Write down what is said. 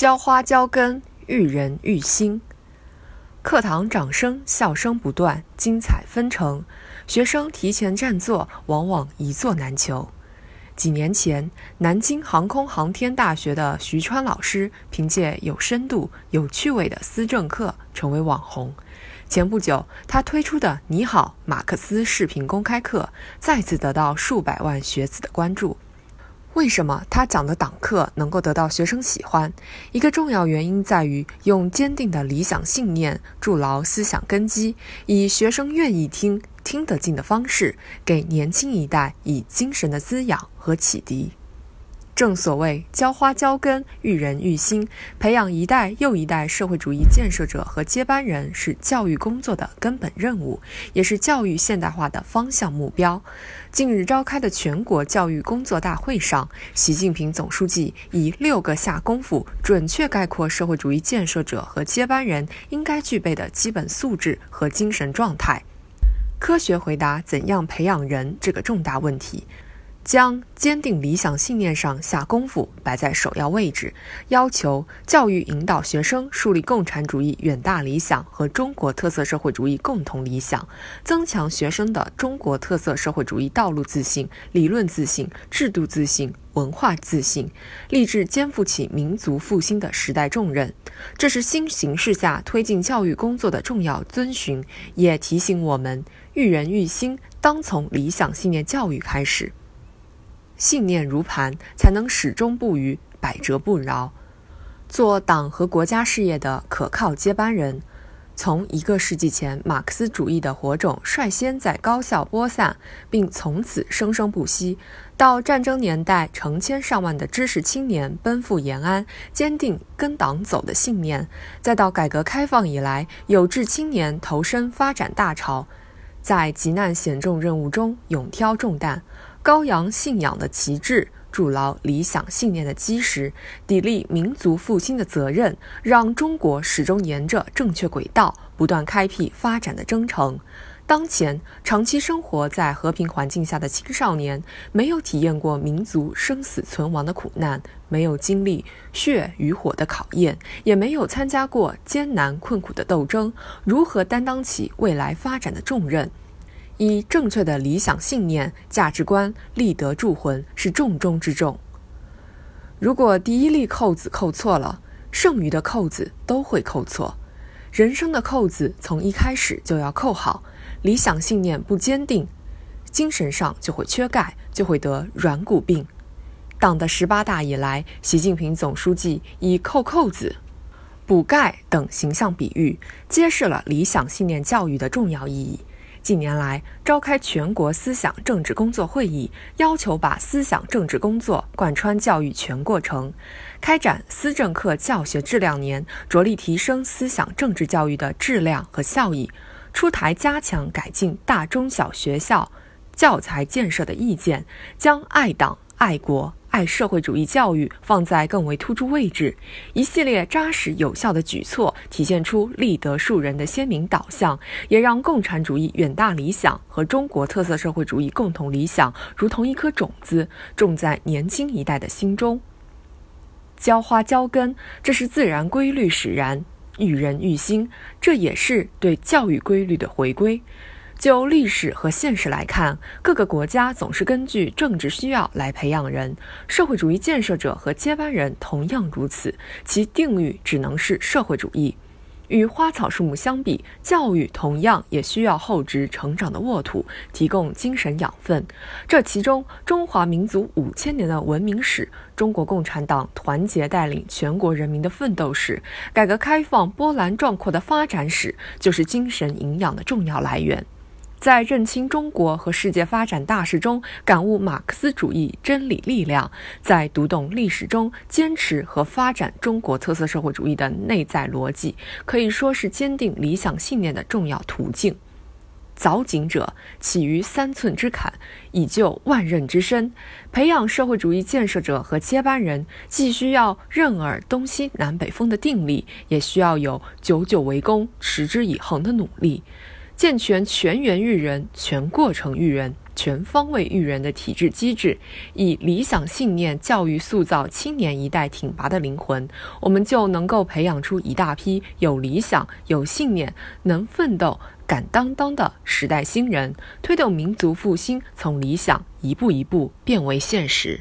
浇花浇根，育人育心。课堂掌声、笑声不断，精彩纷呈。学生提前占座，往往一座难求。几年前，南京航空航天大学的徐川老师凭借有深度、有趣味的思政课成为网红。前不久，他推出的《你好，马克思》视频公开课再次得到数百万学子的关注。为什么他讲的党课能够得到学生喜欢？一个重要原因在于用坚定的理想信念筑牢思想根基，以学生愿意听、听得进的方式，给年轻一代以精神的滋养和启迪。正所谓浇花浇根，育人育心，培养一代又一代社会主义建设者和接班人是教育工作的根本任务，也是教育现代化的方向目标。近日召开的全国教育工作大会上，习近平总书记以六个下功夫，准确概括社会主义建设者和接班人应该具备的基本素质和精神状态，科学回答怎样培养人这个重大问题。将坚定理想信念上下功夫摆在首要位置，要求教育引导学生树立共产主义远大理想和中国特色社会主义共同理想，增强学生的中国特色社会主义道路自信、理论自信、制度自信、文化自信，立志肩负起民族复兴的时代重任。这是新形势下推进教育工作的重要遵循，也提醒我们育人育心当从理想信念教育开始。信念如磐，才能始终不渝、百折不挠，做党和国家事业的可靠接班人。从一个世纪前，马克思主义的火种率先在高校播散，并从此生生不息，到战争年代成千上万的知识青年奔赴延安，坚定跟党走的信念；再到改革开放以来，有志青年投身发展大潮，在急难险重任务中勇挑重担。高扬信仰的旗帜，筑牢理想信念的基石，砥砺民族复兴的责任，让中国始终沿着正确轨道，不断开辟发展的征程。当前，长期生活在和平环境下的青少年，没有体验过民族生死存亡的苦难，没有经历血与火的考验，也没有参加过艰难困苦的斗争，如何担当起未来发展的重任？以正确的理想信念、价值观立德铸魂是重中之重。如果第一粒扣子扣错了，剩余的扣子都会扣错。人生的扣子从一开始就要扣好。理想信念不坚定，精神上就会缺钙，就会得软骨病。党的十八大以来，习近平总书记以扣扣子、补钙等形象比喻，揭示了理想信念教育的重要意义。近年来，召开全国思想政治工作会议，要求把思想政治工作贯穿教育全过程，开展思政课教学质量年，着力提升思想政治教育的质量和效益，出台加强改进大中小学校教材建设的意见，将爱党爱国。爱社会主义教育放在更为突出位置，一系列扎实有效的举措，体现出立德树人的鲜明导向，也让共产主义远大理想和中国特色社会主义共同理想如同一颗种子，种在年轻一代的心中。浇花浇根，这是自然规律使然；育人育心，这也是对教育规律的回归。就历史和现实来看，各个国家总是根据政治需要来培养人，社会主义建设者和接班人同样如此，其定语只能是社会主义。与花草树木相比，教育同样也需要厚植成长的沃土，提供精神养分。这其中，中华民族五千年的文明史，中国共产党团结带领全国人民的奋斗史，改革开放波澜壮阔的发展史，就是精神营养的重要来源。在认清中国和世界发展大势中感悟马克思主义真理力量，在读懂历史中坚持和发展中国特色社会主义的内在逻辑，可以说是坚定理想信念的重要途径。凿井者起于三寸之坎，以就万仞之深。培养社会主义建设者和接班人，既需要任尔东西南北风的定力，也需要有久久为功、持之以恒的努力。健全全员育人、全过程育人、全方位育人的体制机制，以理想信念教育塑造青年一代挺拔的灵魂，我们就能够培养出一大批有理想、有信念、能奋斗、敢担当的时代新人，推动民族复兴从理想一步一步变为现实。